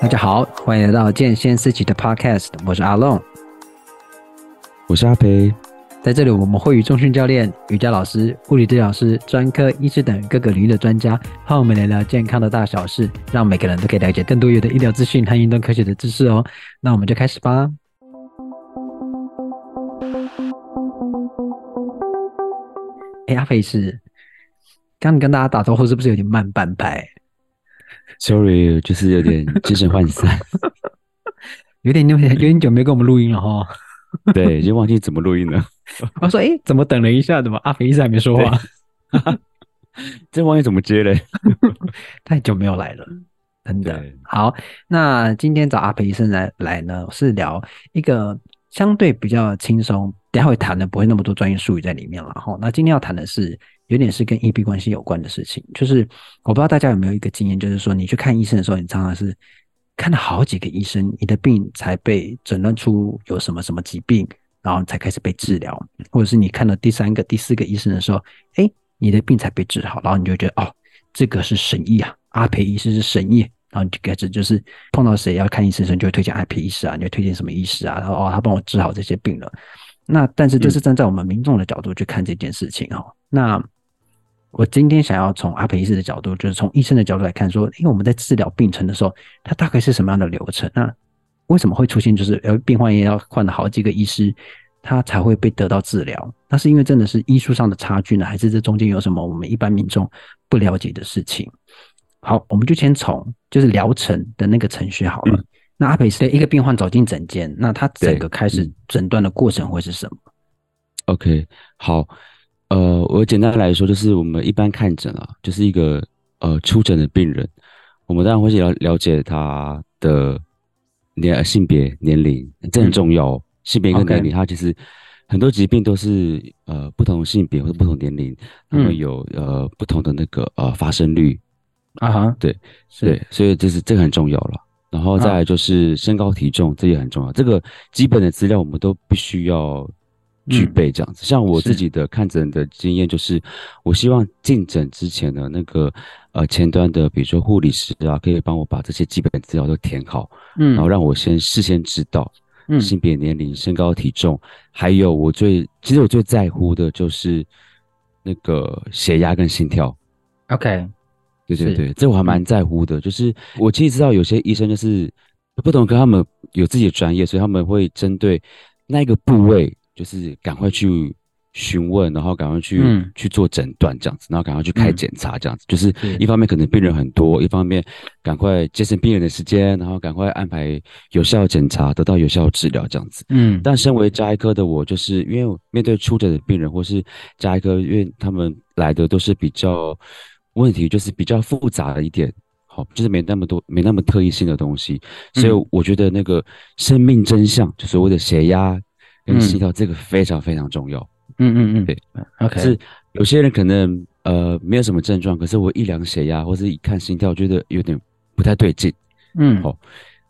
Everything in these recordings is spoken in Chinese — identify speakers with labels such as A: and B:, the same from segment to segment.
A: 大家好，欢迎来到健先思齐的 Podcast，我是阿龙，
B: 我是阿培，
A: 在这里我们会与中训教练、瑜伽老师、物理治疗师、专科医师等各个领域的专家，和我们聊聊健康的大小事，让每个人都可以了解更多有的医疗资讯和运动科学的知识哦。那我们就开始吧。哎，阿培是，刚你跟大家打招呼是不是有点慢半拍
B: Sorry，就是有点精神涣散，
A: 有点有点有点久没跟我们录音了哈。
B: 对，已经忘记怎么录音了。
A: 我说，哎、欸，怎么等了一下，怎么阿肥一直还没说话？
B: 这忘记怎么接嘞？
A: 太久没有来了，真的。好，那今天找阿培医生来来呢，是聊一个相对比较轻松，等下会谈的不会那么多专业术语在里面了哈。那今天要谈的是。有点是跟医病关系有关的事情，就是我不知道大家有没有一个经验，就是说你去看医生的时候，你常常是看了好几个医生，你的病才被诊断出有什么什么疾病，然后才开始被治疗，或者是你看到第三个、第四个医生的时候，哎，你的病才被治好，然后你就觉得哦，这个是神医啊，阿培医师是神医，然后你就开始就是碰到谁要看医生的时候，你就会推荐阿培医师啊，你会推荐什么医师啊，然后哦，他帮我治好这些病了。那但是这是站在我们民众的角度去看这件事情哦，那。我今天想要从阿培医师的角度，就是从医生的角度来看，说，因为我们在治疗病程的时候，它大概是什么样的流程？那为什么会出现就是呃，病患也要换了好几个医师，他才会被得到治疗？那是因为真的是医术上的差距呢，还是这中间有什么我们一般民众不了解的事情？好，我们就先从就是疗程的那个程序好了。嗯、那阿培医师一个病患走进诊间，那他整个开始诊断的过程会是什么
B: ？OK，好。呃，我简单来说，就是我们一般看诊啊，就是一个呃出诊的病人，我们当然会去了了解他的年性别、年龄，这很重要。嗯、性别跟年龄，他其实很多疾病都是呃不同性别或者不同年龄，他们有呃不同的那个呃发生率
A: 啊哈，
B: 对，对，所以这是这个很重要了。然后再来就是身高体重，这也很重要。这个基本的资料我们都必须要。具备这样子，像我自己的看诊的经验，就是我希望进诊之前的那个呃前端的，比如说护理师啊，可以帮我把这些基本资料都填好，嗯，然后让我先事先知道，嗯，性别、年龄、身高、体重，还有我最其实我最在乎的就是那个血压跟心跳。
A: OK，
B: 对对对，这我还蛮在乎的。就是我其实知道有些医生就是不同，跟他们有自己的专业，所以他们会针对那个部位。就是赶快去询问，然后赶快去、嗯、去做诊断这样子，然后赶快去开检查这样子。嗯、就是一方面可能病人很多，一方面赶快节省病人的时间，然后赶快安排有效检查，得到有效治疗这样子。嗯，但身为加医科的我，就是因为面对出诊的病人或是加医科，因为他们来的都是比较问题，就是比较复杂的一点，好，就是没那么多没那么特异性的东西，所以我觉得那个生命真相，就所谓的血压。跟心跳这个非常非常重要。
A: 嗯嗯嗯，
B: 对
A: ，OK。
B: 是有些人可能呃没有什么症状，可是我一量血压或者一看心跳，觉得有点不太对劲。嗯，好，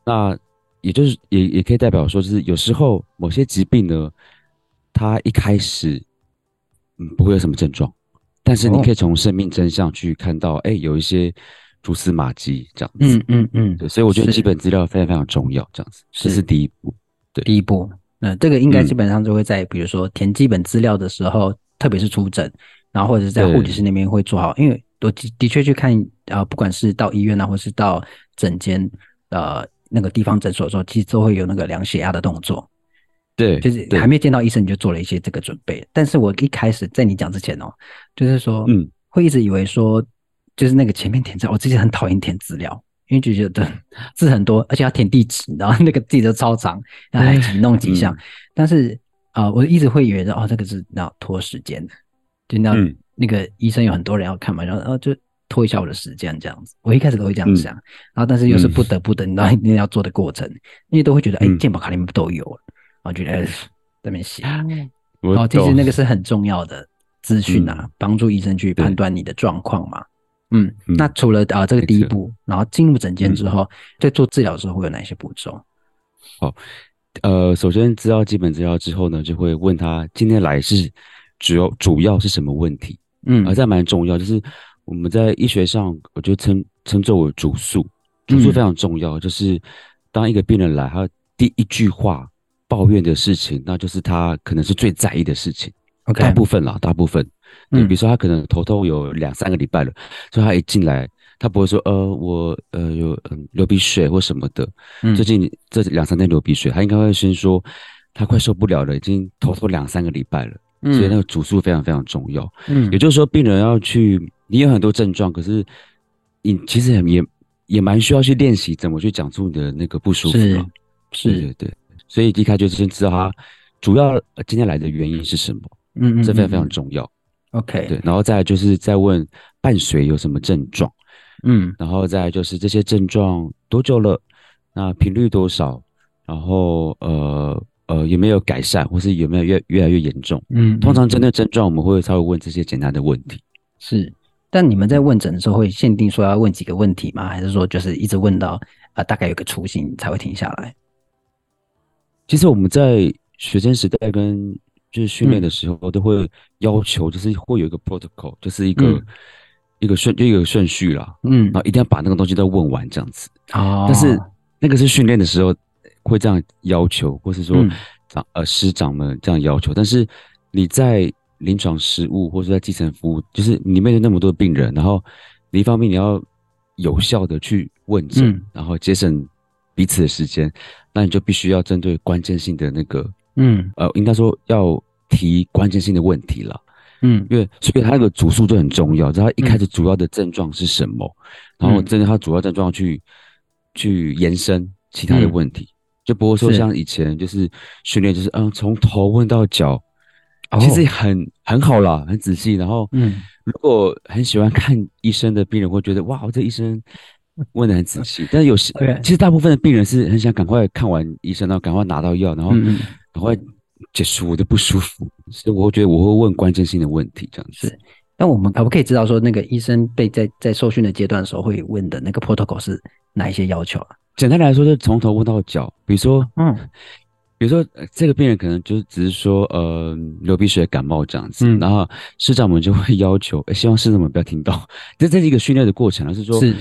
B: 那也就是也也可以代表说，就是有时候某些疾病呢，它一开始嗯不会有什么症状，但是你可以从生命真相去看到，哎、哦欸，有一些蛛丝马迹这样子。嗯嗯嗯，对，所以我觉得基本资料非常非常重要，这样子，这是第一步。对，
A: 第一步。那这个应该基本上就会在，比如说填基本资料的时候，嗯、特别是出诊，然后或者是在护理师那边会做好，因为我的的确去看啊，不管是到医院啊，或是到诊间呃那个地方诊所的时候，其实都会有那个量血压的动作。
B: 对，
A: 就是还没见到医生你就做了一些这个准备。但是我一开始在你讲之前哦，就是说，嗯，会一直以为说，就是那个前面填资料，我自己很讨厌填资料。因为就觉得 字很多，而且要填地址，然后那个地址超长，然后还几弄几项。嗯、但是啊、呃，我一直会以为哦，这个是要拖时间的，就那、嗯、那个医生有很多人要看嘛，然后然后就拖一下我的时间这样子。我一开始都会这样想，嗯、然后但是又是不得不等到一定要做的过程，嗯、因为都会觉得哎，健保卡里面不都有了，然后觉得哎，在那边写。然后其实那个是很重要的资讯啊，帮、嗯、助医生去判断你的状况嘛。嗯，那除了啊、呃、这个第一步，然后进入诊间之后，在做治疗的时候会有哪些步骤？
B: 好，呃，首先知道基本资料之后呢，就会问他今天来是主要主要是什么问题？嗯，而这蛮重要，就是我们在医学上，我就称称作为主诉。主诉非常重要，嗯、就是当一个病人来，他第一句话抱怨的事情，那就是他可能是最在意的事情。Okay, 大部分啦，大部分，对，比如说他可能头痛有两三个礼拜了，嗯、所以他一进来，他不会说呃我呃有嗯流鼻血或什么的，嗯、最近这两三天流鼻血，他应该会先说他快受不了了，已经头痛两三个礼拜了，嗯、所以那个主诉非常非常重要。嗯，也就是说病人要去，你有很多症状，可是你其实也也蛮需要去练习怎么去讲出你的那个不舒服，是，是对对对，所以一开始就先知道他主要今天来的原因是什么。嗯，这非常非常重要。
A: OK，
B: 对，然后再就是再问伴随有什么症状，嗯，然后再就是这些症状多久了，那频率多少，然后呃呃有没有改善，或是有没有越越来越严重？嗯，通常针对症状我们会稍微问这些简单的问题。
A: 是，但你们在问诊的时候会限定说要问几个问题吗？还是说就是一直问到啊、呃、大概有个雏形才会停下来？
B: 其实我们在学生时代跟就是训练的时候都会要求，就是会有一个 protocol，就是一个、嗯、一个顺就一个顺序啦，嗯，然后一定要把那个东西都问完这样子。哦，但是那个是训练的时候会这样要求，或是说长、嗯、呃师长们这样要求。但是你在临床实务或者在基层服务，就是你面对那么多病人，然后你一方面你要有效的去问诊，嗯、然后节省彼此的时间，那你就必须要针对关键性的那个。嗯，呃，应该说要提关键性的问题了，嗯，因为所以他那个主诉就很重要，知道他一开始主要的症状是什么，嗯、然后针对他主要症状去去延伸其他的问题，嗯、就不会说像以前就是训练就是嗯从头问到脚，其实很很好啦，很仔细，然后嗯，如果很喜欢看医生的病人会觉得哇，这医生。问的很仔细，但是有时.其实大部分的病人是很想赶快看完医生，然后赶快拿到药，然后赶快结束我的不舒服。所以我会觉得我会问关键性的问题，这样子。是，那我们可不可以知道说，那个医生被在在受训的阶段的时候会问的那个 protocol 是哪一些要求啊？简单来说，就是从头问到脚。比如说，嗯，比如说这个病人可能就只是说，呃，流鼻水、感冒这样子，嗯、然后师长们就会要求，希望师长们不要听到。这这是一个训练的过程，而是说。是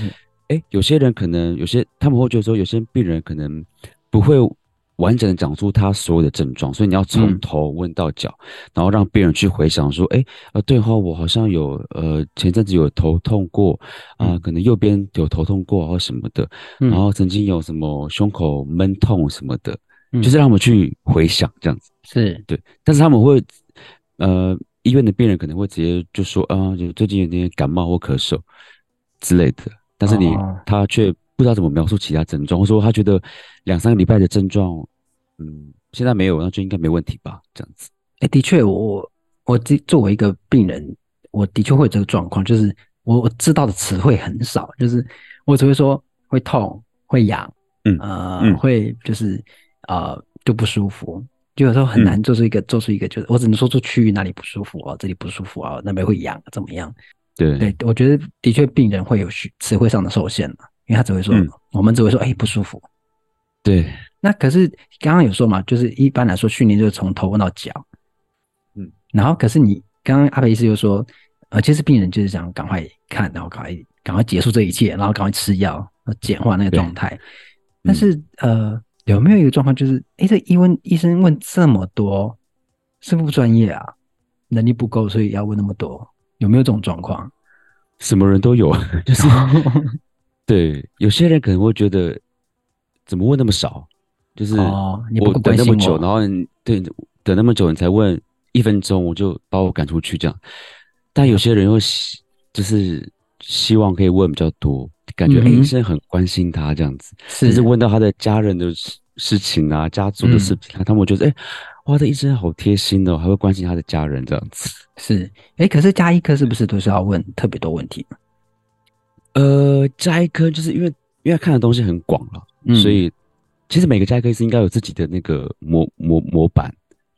B: 哎，有些人可能有些他们会觉得说，有些病人可能不会完整的讲出他所有的症状，所以你要从头问到脚，嗯、然后让病人去回想说，哎，呃，对哈，我好像有呃前阵子有头痛过啊、呃，可能右边有头痛过或什么的，嗯、然后曾经有什么胸口闷痛什么的，嗯、就是让他们去回想这样子，是。对，但是他们会呃医院的病人可能会直接就说啊，就最近有点感冒或咳嗽之类的。但是你、哦、他却不知道怎么描述其他症状，或者说他觉得两三个礼拜的症状，嗯，现在没有，那就应该没问题吧？这样子。哎，的确，我我这作为一个病人，我的确会有这个状况，就是我我知道的词汇很少，就是我只会说会痛、会痒，嗯呃，嗯会就是呃就不舒服，就有时候很难做出一个、嗯、做出一个，就是我只能说出区域哪里不舒服哦，这里不舒服哦，那边会痒怎么样？对对，我觉得的确病人会有词汇上的受限嘛，因为他只会说，嗯、我们只会说，哎，不舒服。对，那可是刚刚有说嘛，就是一般来说训练就是从头问到脚，嗯，然后可是你刚刚阿培医师又说，呃，其实病人就是想赶快看，然后赶快赶快结束这一切，然后赶快吃药，简化那个状态。但是、嗯、呃，有没有一个状况就是，哎，这医问医生问这么多，是不是不专业啊？能力不够，所以要问那么多？有没有这种状况？什么人都有，就是对，有些人可能会觉得怎么问那么少，就是我等那么久，哦、然后对等那么久你才问一分钟，我就把我赶出去这样。但有些人又希就是希望可以问比较多，感觉、医生很关心他这样子，是，是问到他的家人的事事情啊，家族的事情，嗯、他们觉得哎。诶哇，这医生好贴心哦，还会关心他的家人这样子。是，哎，可是加医科是不是都是要问特别多问题？呃，加医科就是因为因为看的东西很广了，嗯、所以其实每个家医科是应该有自己的那个模模模板。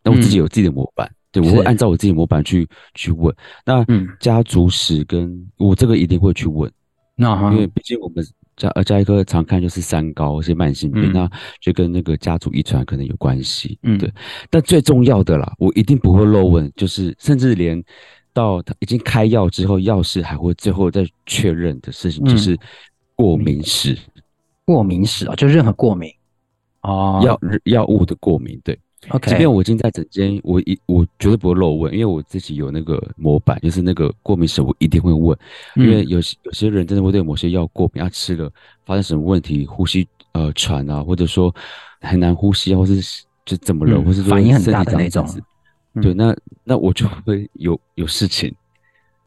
B: 那我自己有自己的模板，嗯、对，我会按照我自己的模板去去问。那家族史跟我这个一定会去问，那、嗯、因为毕竟我们。家呃，家医科常看就是三高，是慢性病，那、嗯、就跟那个家族遗传可能有关系。嗯，对。但最重要的啦，我一定不会漏问，就是甚至连到他已经开药之后，药师还会最后再确认的事情，就是过敏史。
A: 过敏史啊，就任何过敏哦，
B: 药药物的过敏，对。
A: OK，
B: 即便我已经在诊间，我一我绝对不会漏问，因为我自己有那个模板，就是那个过敏史，我一定会问，嗯、因为有些有些人真的会对某些药过敏，他吃了发生什么问题，呼吸呃喘啊，或者说很难呼吸啊，或是就怎么了，嗯、或是
A: 反应很大的那种，
B: 嗯、对，那那我就会有有事情，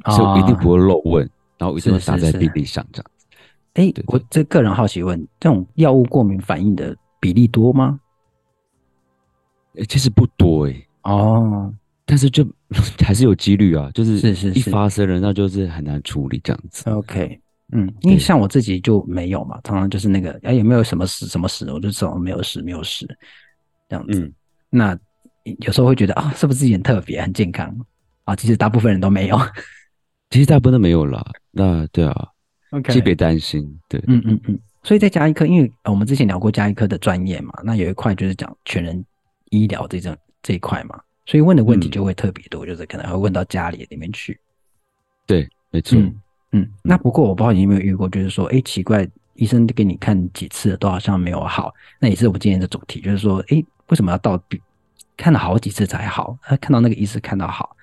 B: 哦、所以我一定不会漏问，然后一定会打在病历上这样子。
A: 哎，我这个人好奇问，这种药物过敏反应的比例多吗？
B: 其实不多哎、欸，
A: 哦，
B: 但是就 还是有几率啊，就是
A: 是是，
B: 一发生了，那就是很难处理这样子。
A: OK，嗯，因为像我自己就没有嘛，常常就是那个哎有没有什么事什么事，我就说没有事没有事这样子。嗯、那有时候会觉得啊，是不是自己很特别很健康啊？其实大部分人都没有，
B: 其实大部分都没有啦。那对啊
A: ，OK，
B: 先别担心。对，
A: 嗯嗯嗯。所以在加一科，因为我们之前聊过加一科的专业嘛，那有一块就是讲全人。医疗这种这一块嘛，所以问的问题就会特别多，嗯、就是可能会问到家里里面去。
B: 对，没错。
A: 嗯，嗯，那不过我不知道你有没有遇过，就是说，哎，奇怪，医生给你看几次都好像没有好。那也是我们今天的主题，就是说，哎，为什么要到看了好几次才好？他看到那个医生看到好。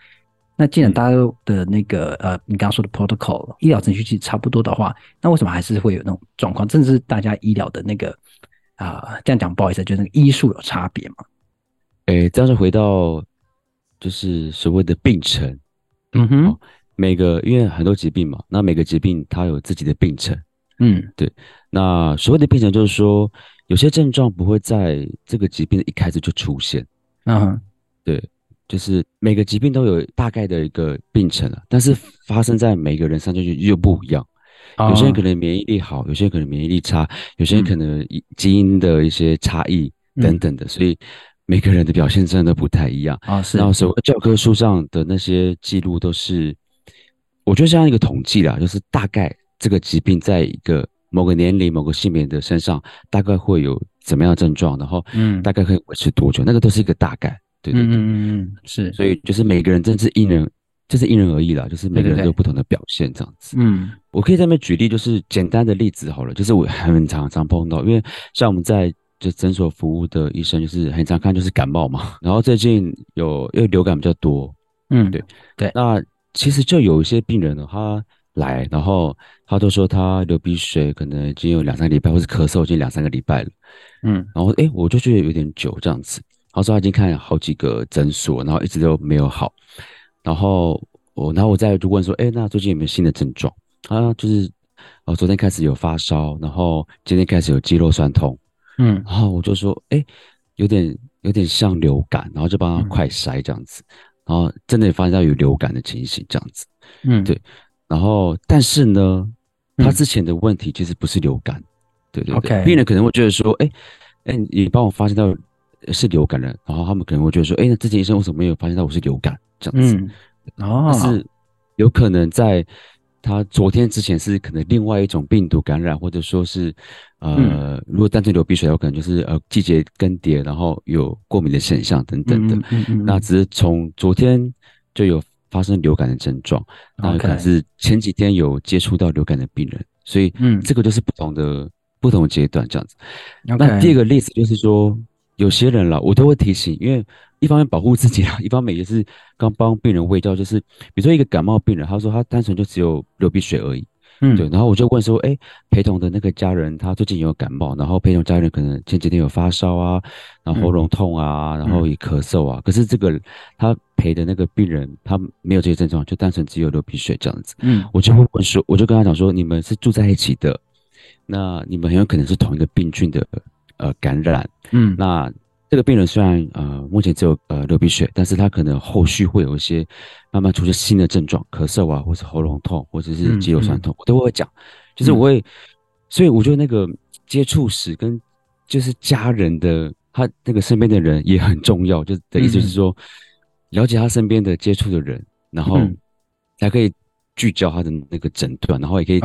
A: 那既然大家的那个、嗯、呃，你刚刚说的 protocol 医疗程序其实差不多的话，那为什么还是会有那种状况？甚至是大家医疗的那个啊、呃，这样讲不好意思，就是那个医术有差别嘛？
B: 哎，这样就回到就是所谓的病程，
A: 嗯哼，
B: 每个因为很多疾病嘛，那每个疾病它有自己的病程，
A: 嗯，
B: 对。那所谓的病程就是说，有些症状不会在这个疾病的一开始就出现，
A: 嗯哼，
B: 对，就是每个疾病都有大概的一个病程了，但是发生在每个人身上就又不一样，有些人可能免疫力好，有些人可能免疫力差，有些人可能基因的一些差异等等的，所以。每个人的表现真的不太一样
A: 啊，是。
B: 然后所谓教科书上的那些记录都是，我觉得像一个统计啦，就是大概这个疾病在一个某个年龄、某个性别的身上，大概会有怎么样的症状，然后嗯，大概可以维持多久，嗯、那个都是一个大概，对对对，
A: 嗯嗯是。
B: 所以就是每个人真是因人，就是因人而异啦，就是每个人都有不同的表现这样子。
A: 对对对嗯，
B: 我可以在那边举例，就是简单的例子好了，就是我很常常碰到，因为像我们在。就诊所服务的医生，就是很常看，就是感冒嘛。然后最近有因为流感比较多，
A: 嗯，
B: 对
A: 对。
B: 那其实就有一些病人呢，他来，然后他都说他流鼻水，可能已经有两三个礼拜，或是咳嗽已经两三个礼拜了，
A: 嗯。
B: 然后哎，我就觉得有点久这样子。他说他已经看了好几个诊所，然后一直都没有好。然后我，然后我再就问说，哎，那最近有没有新的症状？他就是哦，昨天开始有发烧，然后今天开始有肌肉酸痛。
A: 嗯，
B: 然后我就说，哎，有点有点像流感，然后就帮他快筛这样子，嗯、然后真的也发现到有流感的情形这样子，
A: 嗯，
B: 对，然后但是呢，他之前的问题其实不是流感，嗯、对对。病人可能会觉得说，哎，哎，你帮我发现到是流感了，然后他们可能会觉得说，哎，那之前医生为什么没有发现到我是流感这样子？
A: 嗯，哦，
B: 但是有可能在。他昨天之前是可能另外一种病毒感染，或者说是，呃，嗯、如果单纯流鼻水，有可能就是呃季节更迭，然后有过敏的现象等等的。
A: 嗯嗯嗯、
B: 那只是从昨天就有发生流感的症状，那可能是前几天有接触到流感的病人，所以嗯，这个就是不同的、嗯、不同阶段这样子。那第二个例子就是说，有些人了，我都会提醒，因为。一方面保护自己啦，一方面也是刚帮病人喂药，就是比如说一个感冒病人，他说他单纯就只有流鼻水而已，
A: 嗯，
B: 对，然后我就问说，哎，陪同的那个家人他最近有感冒，然后陪同家人可能前几天有发烧啊，然后喉咙痛啊，嗯、然后也咳嗽啊，嗯、可是这个他陪的那个病人他没有这些症状，就单纯只有流鼻水这样子，
A: 嗯，
B: 我就会问说，我就跟他讲说，你们是住在一起的，那你们很有可能是同一个病菌的呃感染，
A: 嗯，
B: 那。这个病人虽然呃目前只有呃流鼻血，但是他可能后续会有一些慢慢出现新的症状，咳嗽啊，或是喉咙痛，或者是肌肉酸痛，嗯嗯、我都会讲。就是我会，嗯、所以我觉得那个接触史跟就是家人的他那个身边的人也很重要，就的意思就是说，嗯、了解他身边的接触的人，然后才可以聚焦他的那个诊断，然后也可以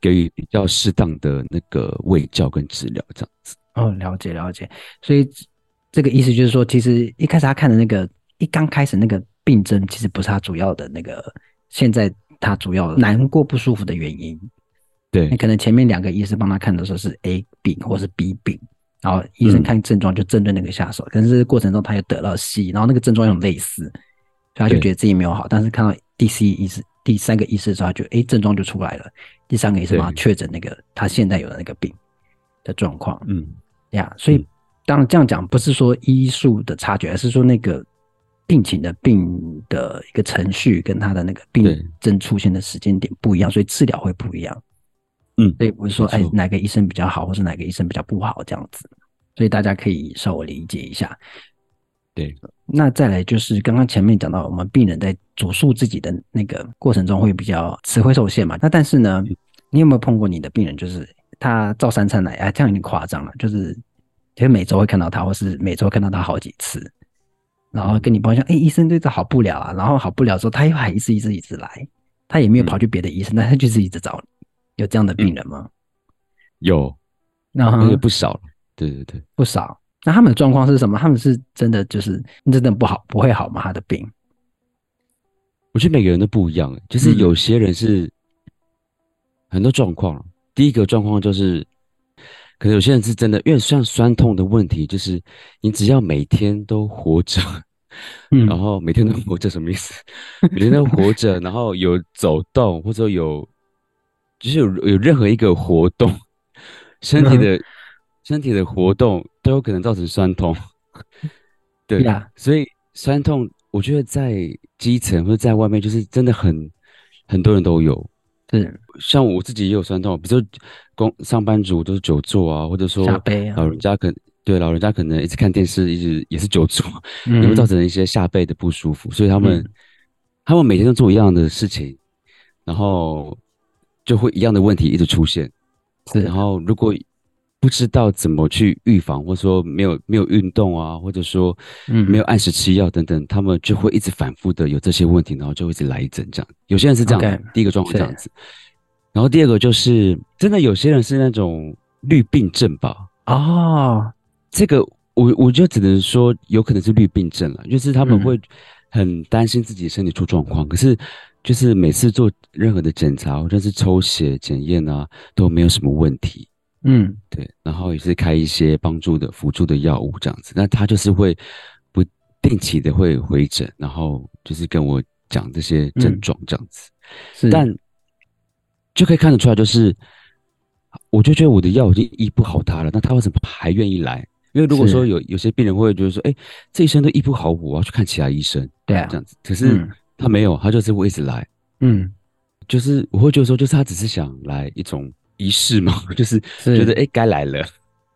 B: 给予比较适当的那个卫教跟治疗这样子。
A: 哦，了解了解，所以。这个意思就是说，其实一开始他看的那个，一刚开始那个病症，其实不是他主要的那个，现在他主要难过不舒服的原因。
B: 对，
A: 你可能前面两个医生帮他看的时候是 A 病或是 B 病，然后医生看症状就针对那个下手，可、嗯、是过程中他又得了 C，然后那个症状又很类似，所以他就觉得自己没有好，但是看到第 C 医师、第三个医师的时候，他就哎症状就出来了，第三个医生帮他确诊那个他现在有的那个病的状况，嗯，呀，所以当然这样讲不是说医术的差距，而是说那个。病情的病的一个程序跟他的那个病症出现的时间点不一样，所以治疗会不一样。嗯，所以不是说哎哪个医生比较好，或是哪个医生比较不好这样子，所以大家可以稍微理解一下。
B: 对，
A: 那再来就是刚刚前面讲到，我们病人在主诉自己的那个过程中会比较词汇受限嘛。那但是呢，你有没有碰过你的病人，就是他照三餐来，啊，这样有点夸张了，就是其实每周会看到他，或是每周看到他好几次。然后跟你抱怨，哎，医生对这好不了啊。然后好不了之后，他又还一次一次一直来，他也没有跑去别的医生，但他就是一直找你。有这样的病人吗？
B: 有，那也不少。对对对，
A: 不少。那他们的状况是什么？他们是真的就是真的不好，不会好吗？他的病？
B: 我觉得每个人都不一样，就是有些人是很多状况。第一个状况就是。可能有些人是真的，因为像酸痛的问题，就是你只要每天都活着，嗯，然后每天都活着什么意思？每天都活着，然后有走动或者有，就是有有任何一个活动，身体的、嗯、身体的活动都有可能造成酸痛。对呀，所以酸痛，我觉得在基层或者在外面，就是真的很很多人都有。
A: 是，
B: 像我自己也有酸痛，比如说工上班族都是久坐啊，或者说老人家可能对老人家可能一直看电视，一直也是久坐，也会造成一些下背的不舒服，所以他们、嗯、他们每天都做一样的事情，然后就会一样的问题一直出现。是，然后如果不知道怎么去预防，或者说没有没有运动啊，或者说没有按时吃药等等，嗯、他们就会一直反复的有这些问题，然后就会一直来一针这样。有些人是这样的，okay, 第一个状况这样子，然后第二个就是真的有些人是那种绿病症吧？
A: 哦，
B: 这个我我就只能说有可能是绿病症了，就是他们会很担心自己身体出状况，嗯、可是就是每次做任何的检查或者是抽血检验啊，都没有什么问题。
A: 嗯，
B: 对，然后也是开一些帮助的辅助的药物这样子，那他就是会不定期的会回诊，然后就是跟我讲这些症状这样子，嗯、但就可以看得出来，就是我就觉得我的药已经医不好他了，那他为什么还愿意来？因为如果说有有些病人会觉得说，哎，这医生都医不好我，我要去看其他医生，
A: 对啊，
B: 这样子，可是他没有，他就是会一直来，
A: 嗯，
B: 就是我会觉得说，就是他只是想来一种。仪式嘛，就是觉得哎，该来了。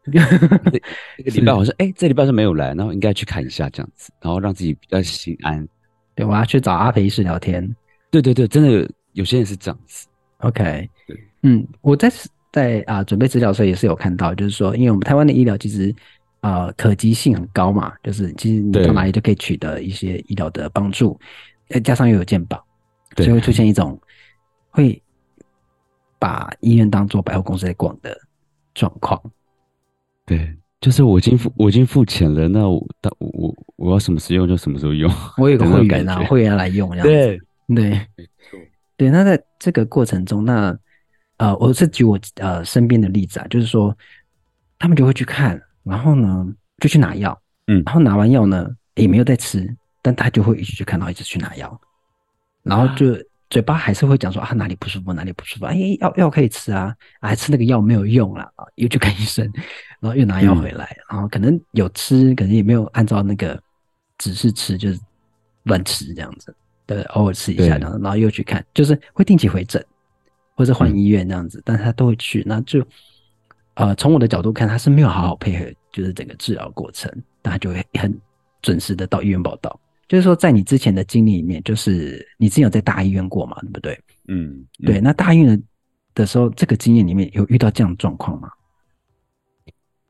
B: 这个礼拜我说哎，这礼拜是没有来，然后应该去看一下这样子，然后让自己比较心安。
A: 对，我要去找阿培医师聊天。
B: 对对对，真的有，些人是这样子。
A: OK，对，嗯，我在在啊准备资料的时候也是有看到，就是说，因为我们台湾的医疗其实呃可及性很高嘛，就是其实你到哪里就可以取得一些医疗的帮助，再加上又有健保，所以会出现一种会。把医院当做百货公司在逛的状况，
B: 对，就是我已经付我已经付钱了，那我我我我要什么时候用就什么时候用。
A: 我有个会员啊，会员来用这样子，对对对。那在这个过程中，那呃，我是举我呃身边的例子啊，就是说他们就会去看，然后呢就去拿药，嗯，然后拿完药呢也没有再吃，但他就会一直去看到，一直去拿药，然后就。啊嘴巴还是会讲说啊，哪里不舒服，哪里不舒服。哎，药药可以吃啊，还吃那个药没有用啦啊，又去看医生，然后又拿药回来，嗯，然后可能有吃，可能也没有按照那个指示吃，就是乱吃这样子，对，偶尔吃一下这样子，然后又去看，就是会定期回诊或者换医院这样子，嗯，但是他都会去，那就呃，从我的角度看，他是没有好好配合，就是整个治疗过程，但他就会很准时的到医院报到。就是说，在你之前的经历里面，就是你之前有在大医院过嘛，对不对？
B: 嗯，嗯
A: 对。那大医院的的时候，这个经验里面有遇到这样的状况吗？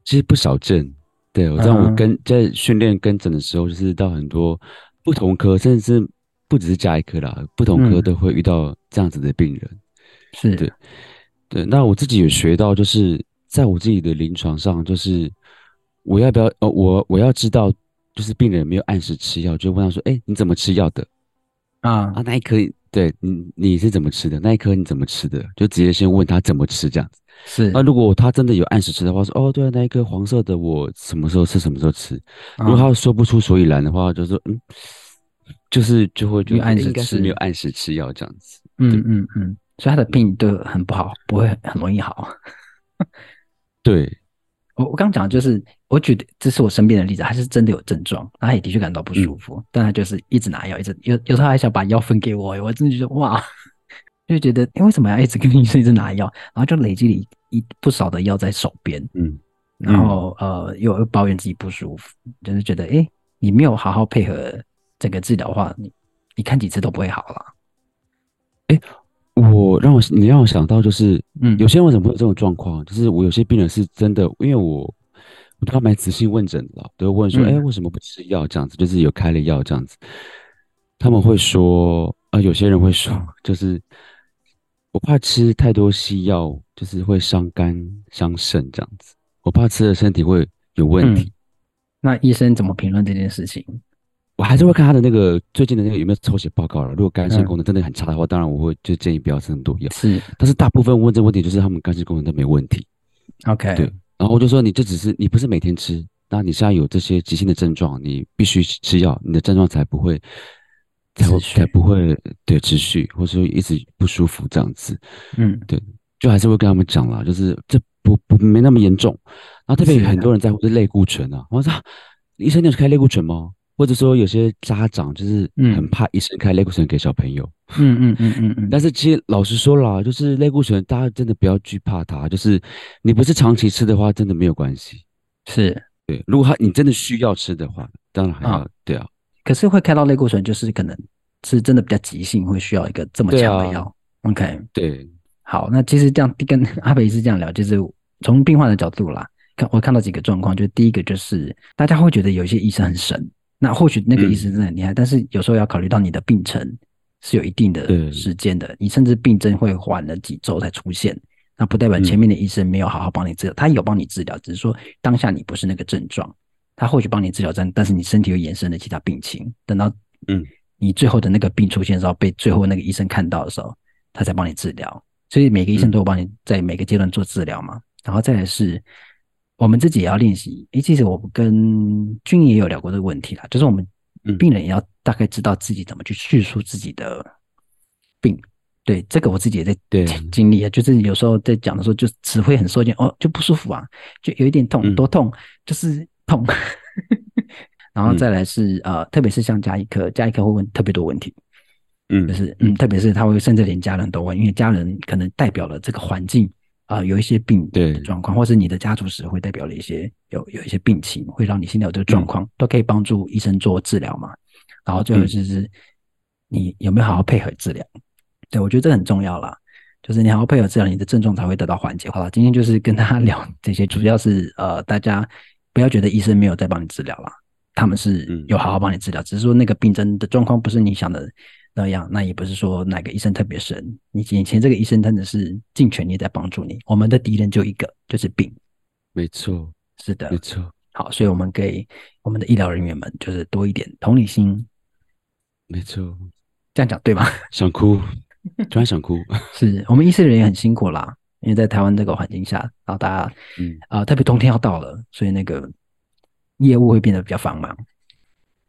B: 其实不少见。对，我在我跟在训练跟诊的时候，就是到很多不同科，甚至是不只是加一科啦，不同科都会遇到这样子的病人。嗯、是对，对。那我自己有学到，就是在我自己的临床上，就是我要不要哦，我我要知道。就是病人没有按时吃药，就问他说：“哎，你怎么吃药的？”啊啊，那一颗对你你是怎么吃的？那一颗你怎么吃的？就直接先问他怎么吃这样子。
A: 是。
B: 那如果他真的有按时吃的话，说哦，对啊，那一颗黄色的我什么时候吃，什么时候吃。如果他说不出所以然的话，就说嗯，就是就会就
A: 按时吃，
B: 没有按时吃药这样子。
A: 嗯嗯嗯，所以他的病都很不好，不会很容易好。
B: 对。
A: 我我刚讲的就是，我举的这是我身边的例子，他是真的有症状，他也的确感到不舒服，嗯、但他就是一直拿药，一直有有时候还想把药分给我，我真的觉得哇，就觉得哎，为什么要一直跟医生一直拿药？然后就累积了一一不少的药在手边，嗯，然后呃又又抱怨自己不舒服，就是觉得哎，你没有好好配合整个治疗的话，你你看几次都不会好了，
B: 哎。我让我你让我想到就是，嗯，有些人为什么会有这种状况？就是我有些病人是真的，因为我我都要买仔细问诊了，都会问说，哎、嗯欸，为什么不吃药？这样子，就是有开了药这样子，他们会说，啊、呃，有些人会说，就是我怕吃太多西药，就是会伤肝伤肾这样子，我怕吃了身体会有问题。嗯、
A: 那医生怎么评论这件事情？
B: 我还是会看他的那个最近的那个有没有抽血报告了。如果肝肾功能真的很差的话，当然我会就建议不要吃那么多药。
A: 是，
B: 但是大部分问这个问题就是他们肝肾功能都没问题。
A: OK，
B: 对。然后我就说，你这只是你不是每天吃，那你现在有这些急性的症状，你必须吃药，你的症状才不会才会才不会对持续，或者说一直不舒服这样子。嗯，对，就还是会跟他们讲了，就是这不不没那么严重。然后特别有很多人在乎是类固醇啊，我说医生，你有开类固醇吗？或者说有些家长就是很怕医生开类固醇给小朋友，
A: 嗯嗯嗯嗯嗯。
B: 但是其实老实说啦，就是类固醇，大家真的不要惧怕它。就是你不是长期吃的话，真的没有关系。
A: 是，
B: 对。如果他你真的需要吃的话，当然还要、哦、对啊。
A: 可是会开到类固醇，就是可能是真的比较急性，会需要一个这么强的药。啊、OK，
B: 对。
A: 好，那其实这样跟 阿北医师这样聊，就是从病患的角度啦，看我看到几个状况，就第一个就是大家会觉得有一些医生很神。那或许那个医生真的很厉害，嗯，但是有时候要考虑到你的病程是有一定的时间的，你甚至病症会缓了几周才出现，那不代表前面的医生没有好好帮你治疗，嗯，他有帮你治疗，只是说当下你不是那个症状，他或许帮你治疗，但但是你身体又延伸了其他病情，等到嗯。你最后的那个病出现的时候，被最后那个医生看到的时候，他才帮你治疗，所以每个医生都有帮你在每个阶段做治疗嘛，然后再来是。我们自己也要练习。诶，其实我跟君也有聊过这个问题啦，就是我们病人也要大概知道自己怎么去叙述自己的病。嗯、对，这个我自己也在经历啊，就是有时候在讲的时候，就词汇很受限，哦，就不舒服啊，就有一点痛，多痛，嗯、就是痛。然后再来是呃，特别是像加医科，加医科会问特别多问题，嗯，就是嗯，特别是他会甚至连家人都问，因为家人可能代表了这个环境。啊、呃，有一些病的状况，或是你的家族史会代表了一些有有一些病情，会让你现在有这个状况，嗯，都可以帮助医生做治疗嘛。然后最后就是你有没有好好配合治疗？对，我觉得这很重要啦，就是你好好配合治疗，你的症状才会得到缓解。好了，今天就是跟大家 聊这些，主要是呃，大家不要觉得医生没有在帮你治疗啦，他们是有好好帮你治疗，只是说那个病症的状况不是你想的。那样，那也不是说哪个医生特别神，你眼前这个医生真的是尽全力在帮助你。我们的敌人就一个，就是病。
B: 没错，
A: 是的，
B: 没错。
A: 好，所以我们给我们的医疗人员们就是多一点同理心。
B: 没错，
A: 这样讲对吗？
B: 想哭，突然想哭。
A: 是我们医师人员很辛苦啦，因为在台湾这个环境下，然后大家，嗯啊、呃，特别冬天要到了，所以那个业务会变得比较繁忙。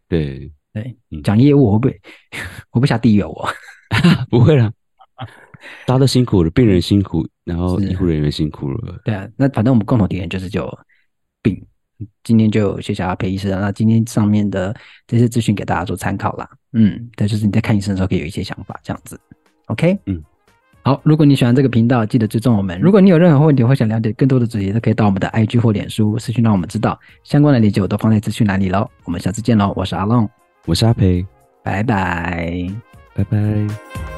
B: 对。
A: 对，讲业务我会不会，我不下地狱我，
B: 不会啦，大家都辛苦了，病人辛苦，然后医护人员辛苦了。
A: 对啊，那反正我们共同敌人就是就病。今天就谢谢阿培医生，那今天上面的这些资讯给大家做参考啦。嗯，对，就是你在看医生的时候可以有一些想法，这样子。OK，嗯，好，如果你喜欢这个频道，记得追踪我们。如果你有任何问题或想了解更多的主题，都可以到我们的 IG 或脸书私讯让我们知道。相关的链接我都放在资讯栏里喽。我们下次见喽，我是阿龙。
B: 我是阿培，
A: 拜拜，
B: 拜拜。